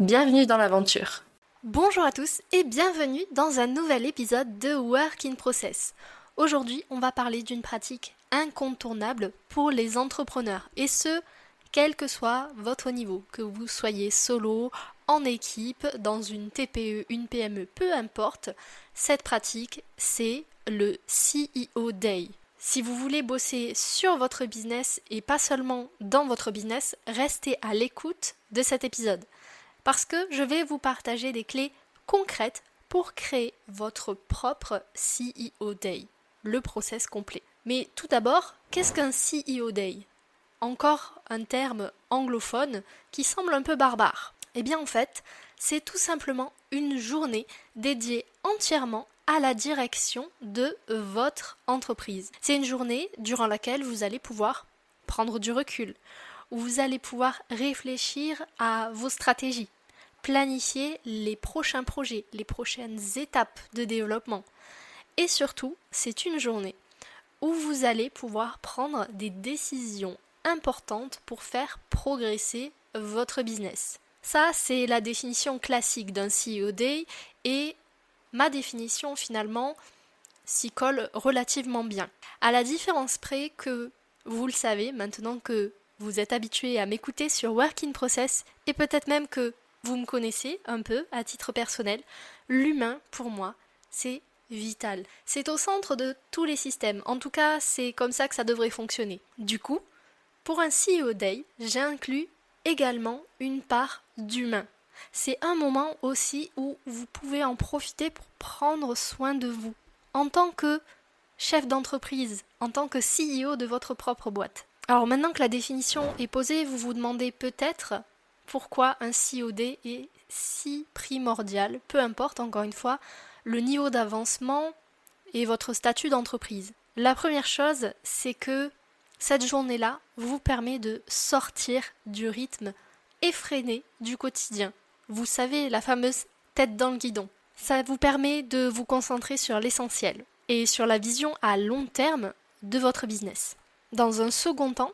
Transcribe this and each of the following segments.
Bienvenue dans l'aventure. Bonjour à tous et bienvenue dans un nouvel épisode de Work in Process. Aujourd'hui, on va parler d'une pratique incontournable pour les entrepreneurs et ce, quel que soit votre niveau, que vous soyez solo, en équipe, dans une TPE, une PME, peu importe, cette pratique, c'est le CEO Day. Si vous voulez bosser sur votre business et pas seulement dans votre business, restez à l'écoute de cet épisode parce que je vais vous partager des clés concrètes pour créer votre propre CEO Day, le process complet. Mais tout d'abord, qu'est-ce qu'un CEO Day? Encore un terme anglophone qui semble un peu barbare. Eh bien en fait, c'est tout simplement une journée dédiée entièrement à la direction de votre entreprise. C'est une journée durant laquelle vous allez pouvoir prendre du recul, où vous allez pouvoir réfléchir à vos stratégies, planifier les prochains projets, les prochaines étapes de développement. Et surtout, c'est une journée où vous allez pouvoir prendre des décisions importantes pour faire progresser votre business. Ça, c'est la définition classique d'un CEO Day et ma définition finalement s'y colle relativement bien. À la différence près que vous le savez maintenant que vous êtes habitué à m'écouter sur Work in Process et peut-être même que vous me connaissez un peu à titre personnel. L'humain, pour moi, c'est vital. C'est au centre de tous les systèmes. En tout cas, c'est comme ça que ça devrait fonctionner. Du coup, pour un CEO Day, j'inclus également une part d'humain. C'est un moment aussi où vous pouvez en profiter pour prendre soin de vous. En tant que chef d'entreprise, en tant que CEO de votre propre boîte. Alors maintenant que la définition est posée, vous vous demandez peut-être pourquoi un COD est si primordial, peu importe encore une fois le niveau d'avancement et votre statut d'entreprise. La première chose, c'est que cette journée-là vous permet de sortir du rythme effréné du quotidien. Vous savez, la fameuse tête dans le guidon. Ça vous permet de vous concentrer sur l'essentiel et sur la vision à long terme de votre business. Dans un second temps,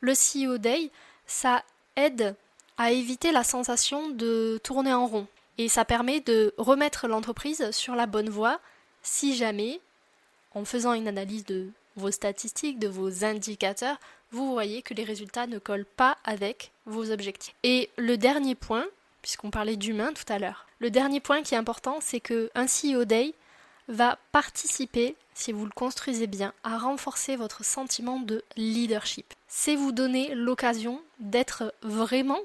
le CEO Day, ça aide à éviter la sensation de tourner en rond. Et ça permet de remettre l'entreprise sur la bonne voie si jamais, en faisant une analyse de vos statistiques, de vos indicateurs, vous voyez que les résultats ne collent pas avec vos objectifs. Et le dernier point, puisqu'on parlait d'humain tout à l'heure, le dernier point qui est important, c'est que un CEO Day va participer, si vous le construisez bien, à renforcer votre sentiment de leadership. C'est vous donner l'occasion d'être vraiment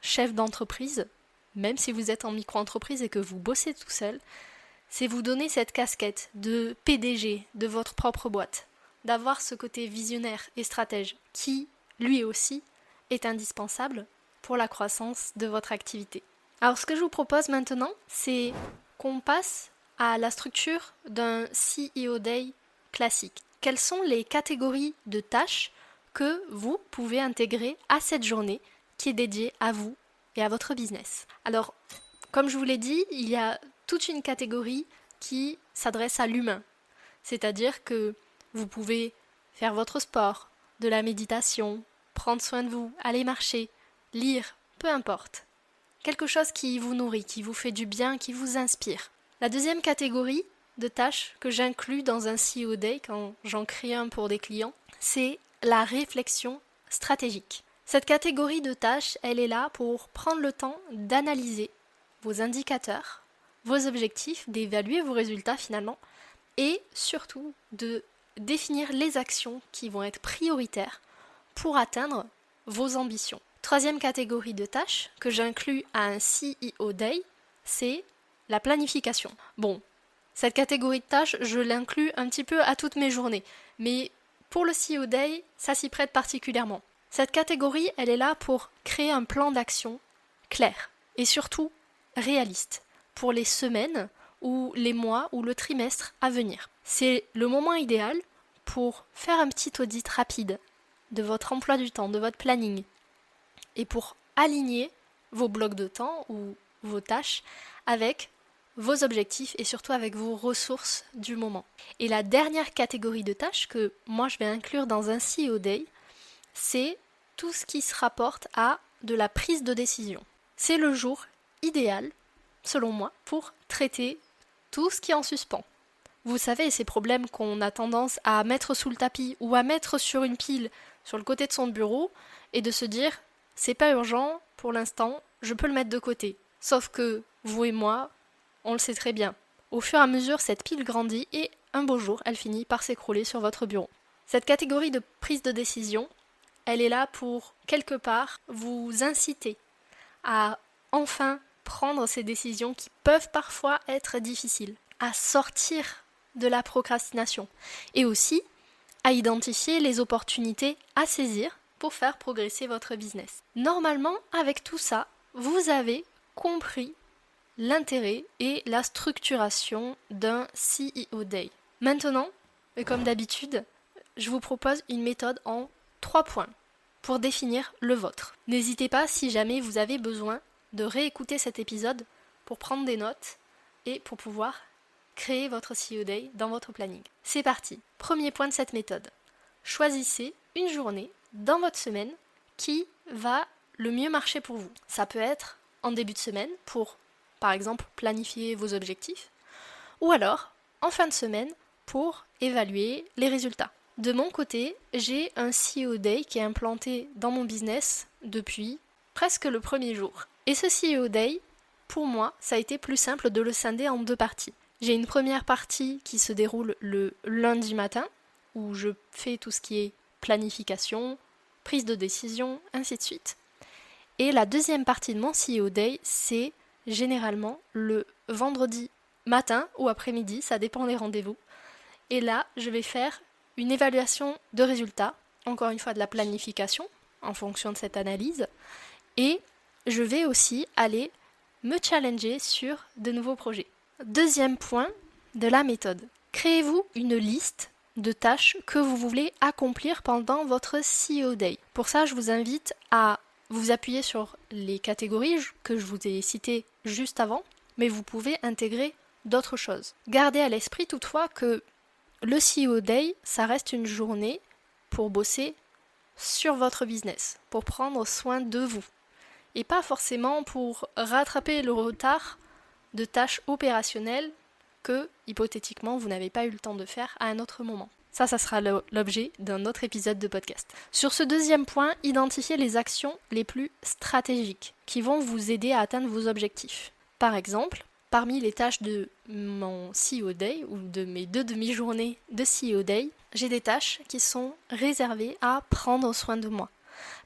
chef d'entreprise, même si vous êtes en micro-entreprise et que vous bossez tout seul, c'est vous donner cette casquette de PDG de votre propre boîte, d'avoir ce côté visionnaire et stratège qui, lui aussi, est indispensable pour la croissance de votre activité. Alors ce que je vous propose maintenant, c'est qu'on passe à la structure d'un CEO Day classique. Quelles sont les catégories de tâches que vous pouvez intégrer à cette journée qui est dédié à vous et à votre business. Alors, comme je vous l'ai dit, il y a toute une catégorie qui s'adresse à l'humain. C'est-à-dire que vous pouvez faire votre sport, de la méditation, prendre soin de vous, aller marcher, lire, peu importe. Quelque chose qui vous nourrit, qui vous fait du bien, qui vous inspire. La deuxième catégorie de tâches que j'inclus dans un CEO Day quand j'en crée un pour des clients, c'est la réflexion stratégique. Cette catégorie de tâches, elle est là pour prendre le temps d'analyser vos indicateurs, vos objectifs, d'évaluer vos résultats finalement, et surtout de définir les actions qui vont être prioritaires pour atteindre vos ambitions. Troisième catégorie de tâches que j'inclus à un CEO Day, c'est la planification. Bon, cette catégorie de tâches, je l'inclus un petit peu à toutes mes journées, mais pour le CEO Day, ça s'y prête particulièrement. Cette catégorie, elle est là pour créer un plan d'action clair et surtout réaliste pour les semaines ou les mois ou le trimestre à venir. C'est le moment idéal pour faire un petit audit rapide de votre emploi du temps, de votre planning, et pour aligner vos blocs de temps ou vos tâches avec vos objectifs et surtout avec vos ressources du moment. Et la dernière catégorie de tâches que moi je vais inclure dans un CEO Day, c'est tout ce qui se rapporte à de la prise de décision. C'est le jour idéal, selon moi, pour traiter tout ce qui est en suspens. Vous savez, ces problèmes qu'on a tendance à mettre sous le tapis ou à mettre sur une pile sur le côté de son bureau et de se dire c'est pas urgent pour l'instant, je peux le mettre de côté. Sauf que vous et moi, on le sait très bien. Au fur et à mesure, cette pile grandit et un beau jour, elle finit par s'écrouler sur votre bureau. Cette catégorie de prise de décision, elle est là pour, quelque part, vous inciter à enfin prendre ces décisions qui peuvent parfois être difficiles, à sortir de la procrastination et aussi à identifier les opportunités à saisir pour faire progresser votre business. Normalement, avec tout ça, vous avez compris l'intérêt et la structuration d'un CEO Day. Maintenant, comme d'habitude, je vous propose une méthode en trois points pour définir le vôtre. N'hésitez pas si jamais vous avez besoin de réécouter cet épisode pour prendre des notes et pour pouvoir créer votre CEO Day dans votre planning. C'est parti. Premier point de cette méthode. Choisissez une journée dans votre semaine qui va le mieux marcher pour vous. Ça peut être en début de semaine pour, par exemple, planifier vos objectifs, ou alors en fin de semaine pour évaluer les résultats. De mon côté, j'ai un CEO Day qui est implanté dans mon business depuis presque le premier jour. Et ce CEO Day, pour moi, ça a été plus simple de le scinder en deux parties. J'ai une première partie qui se déroule le lundi matin, où je fais tout ce qui est planification, prise de décision, ainsi de suite. Et la deuxième partie de mon CEO Day, c'est généralement le vendredi matin ou après-midi, ça dépend des rendez-vous. Et là, je vais faire une évaluation de résultats, encore une fois de la planification, en fonction de cette analyse. Et je vais aussi aller me challenger sur de nouveaux projets. Deuxième point de la méthode. Créez-vous une liste de tâches que vous voulez accomplir pendant votre CEO Day. Pour ça, je vous invite à vous appuyer sur les catégories que je vous ai citées juste avant, mais vous pouvez intégrer d'autres choses. Gardez à l'esprit toutefois que le CEO Day, ça reste une journée pour bosser sur votre business, pour prendre soin de vous, et pas forcément pour rattraper le retard de tâches opérationnelles que, hypothétiquement, vous n'avez pas eu le temps de faire à un autre moment. Ça, ça sera l'objet d'un autre épisode de podcast. Sur ce deuxième point, identifiez les actions les plus stratégiques qui vont vous aider à atteindre vos objectifs. Par exemple, parmi les tâches de mon CEO Day ou de mes deux demi-journées de CEO Day, j'ai des tâches qui sont réservées à prendre soin de moi.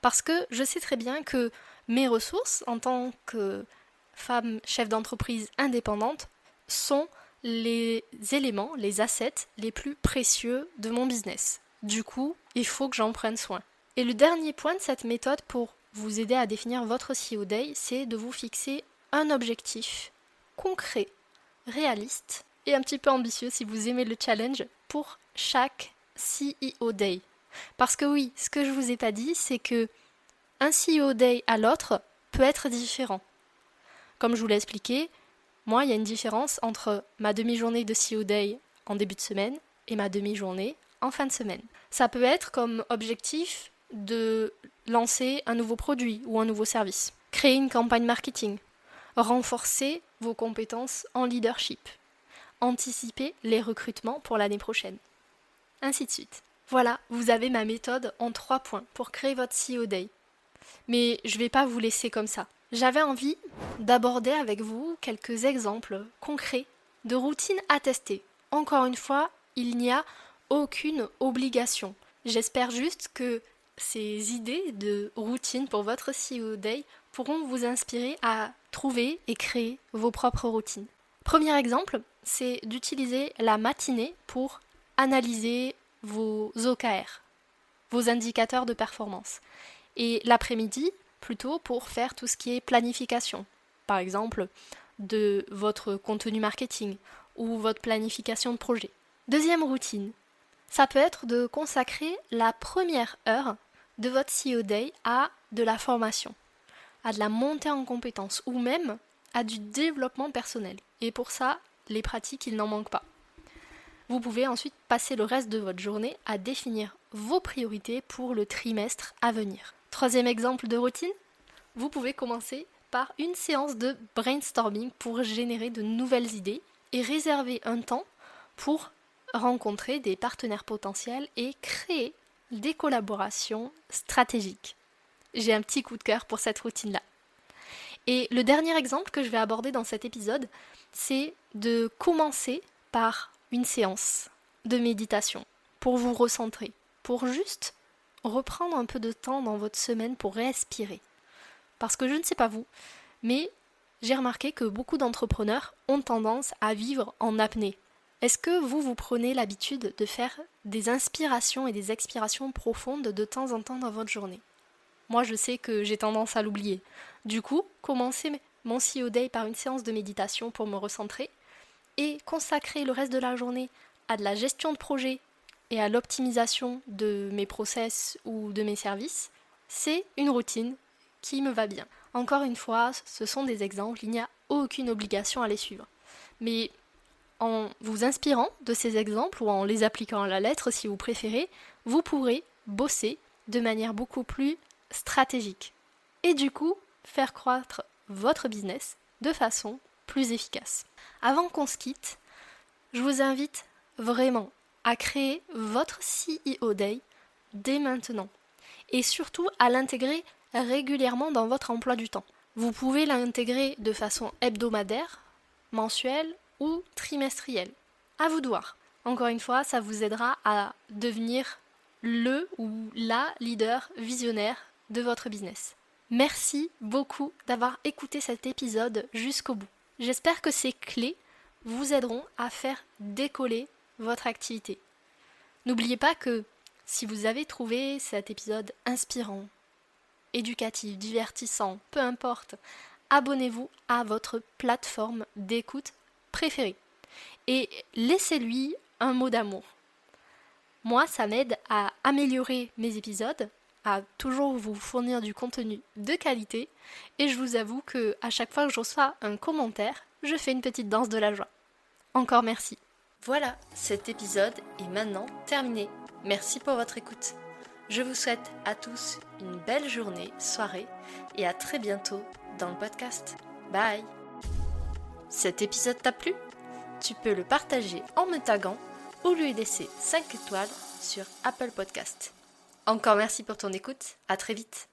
Parce que je sais très bien que mes ressources en tant que femme chef d'entreprise indépendante sont les éléments, les assets les plus précieux de mon business. Du coup, il faut que j'en prenne soin. Et le dernier point de cette méthode pour vous aider à définir votre CEO Day, c'est de vous fixer un objectif concret, réaliste et un petit peu ambitieux si vous aimez le challenge pour chaque CEO Day. Parce que oui, ce que je vous ai pas dit, c'est que un CEO Day à l'autre peut être différent. Comme je vous l'ai expliqué, moi, il y a une différence entre ma demi-journée de CEO Day en début de semaine et ma demi-journée en fin de semaine. Ça peut être comme objectif de lancer un nouveau produit ou un nouveau service, créer une campagne marketing, renforcer vos compétences en leadership, anticiper les recrutements pour l'année prochaine, ainsi de suite. Voilà, vous avez ma méthode en trois points pour créer votre CEO Day. Mais je ne vais pas vous laisser comme ça. J'avais envie d'aborder avec vous quelques exemples concrets de routines à tester. Encore une fois, il n'y a aucune obligation. J'espère juste que ces idées de routine pour votre CEO Day pourront vous inspirer à trouver et créer vos propres routines. Premier exemple, c'est d'utiliser la matinée pour analyser vos OKR, vos indicateurs de performance. Et l'après-midi, plutôt pour faire tout ce qui est planification. par exemple de votre contenu marketing ou votre planification de projet. Deuxième routine, ça peut être de consacrer la première heure de votre CEO Day à de la formation, à de la montée en compétences ou même à du développement personnel. Et pour ça, les pratiques, il n'en manque pas. Vous pouvez ensuite passer le reste de votre journée à définir vos priorités pour le trimestre à venir. Troisième exemple de routine, vous pouvez commencer par une séance de brainstorming pour générer de nouvelles idées et réserver un temps pour rencontrer des partenaires potentiels et créer des collaborations stratégiques. J'ai un petit coup de cœur pour cette routine-là. Et le dernier exemple que je vais aborder dans cet épisode, c'est de commencer par une séance de méditation pour vous recentrer, pour juste reprendre un peu de temps dans votre semaine pour respirer. Parce que je ne sais pas vous, mais j'ai remarqué que beaucoup d'entrepreneurs ont tendance à vivre en apnée. Est-ce que vous, vous prenez l'habitude de faire des inspirations et des expirations profondes de temps en temps dans votre journée? Moi, je sais que j'ai tendance à l'oublier. Du coup, commencez mon CEO Day par une séance de méditation pour me recentrer et consacrer le reste de la journée à de la gestion de projet et à l'optimisation de mes process ou de mes services, c'est une routine qui me va bien. Encore une fois, ce sont des exemples, il n'y a aucune obligation à les suivre. Mais en vous inspirant de ces exemples ou en les appliquant à la lettre si vous préférez, vous pourrez bosser de manière beaucoup plus stratégique. Et du coup, faire croître votre business de façon plus efficace. Avant qu'on se quitte, je vous invite vraiment à créer votre CEO Day dès maintenant et surtout à l'intégrer régulièrement dans votre emploi du temps. Vous pouvez l'intégrer de façon hebdomadaire, mensuelle ou trimestrielle. À vous de voir. Encore une fois, ça vous aidera à devenir le ou la leader visionnaire de votre business. Merci beaucoup d'avoir écouté cet épisode jusqu'au bout. J'espère que ces clés vous aideront à faire décoller votre activité. N'oubliez pas que si vous avez trouvé cet épisode inspirant, éducatif, divertissant, peu importe, abonnez-vous à votre plateforme d'écoute préférée et laissez-lui un mot d'amour. Moi, ça m'aide à améliorer mes épisodes, à toujours vous fournir du contenu de qualité et je vous avoue que à chaque fois que je reçois un commentaire, je fais une petite danse de la joie. Encore merci. Voilà, cet épisode est maintenant terminé. Merci pour votre écoute. Je vous souhaite à tous une belle journée, soirée et à très bientôt dans le podcast. Bye Cet épisode t'a plu? Tu peux le partager en me taguant ou lui laisser 5 étoiles sur Apple Podcast. Encore merci pour ton écoute, à très vite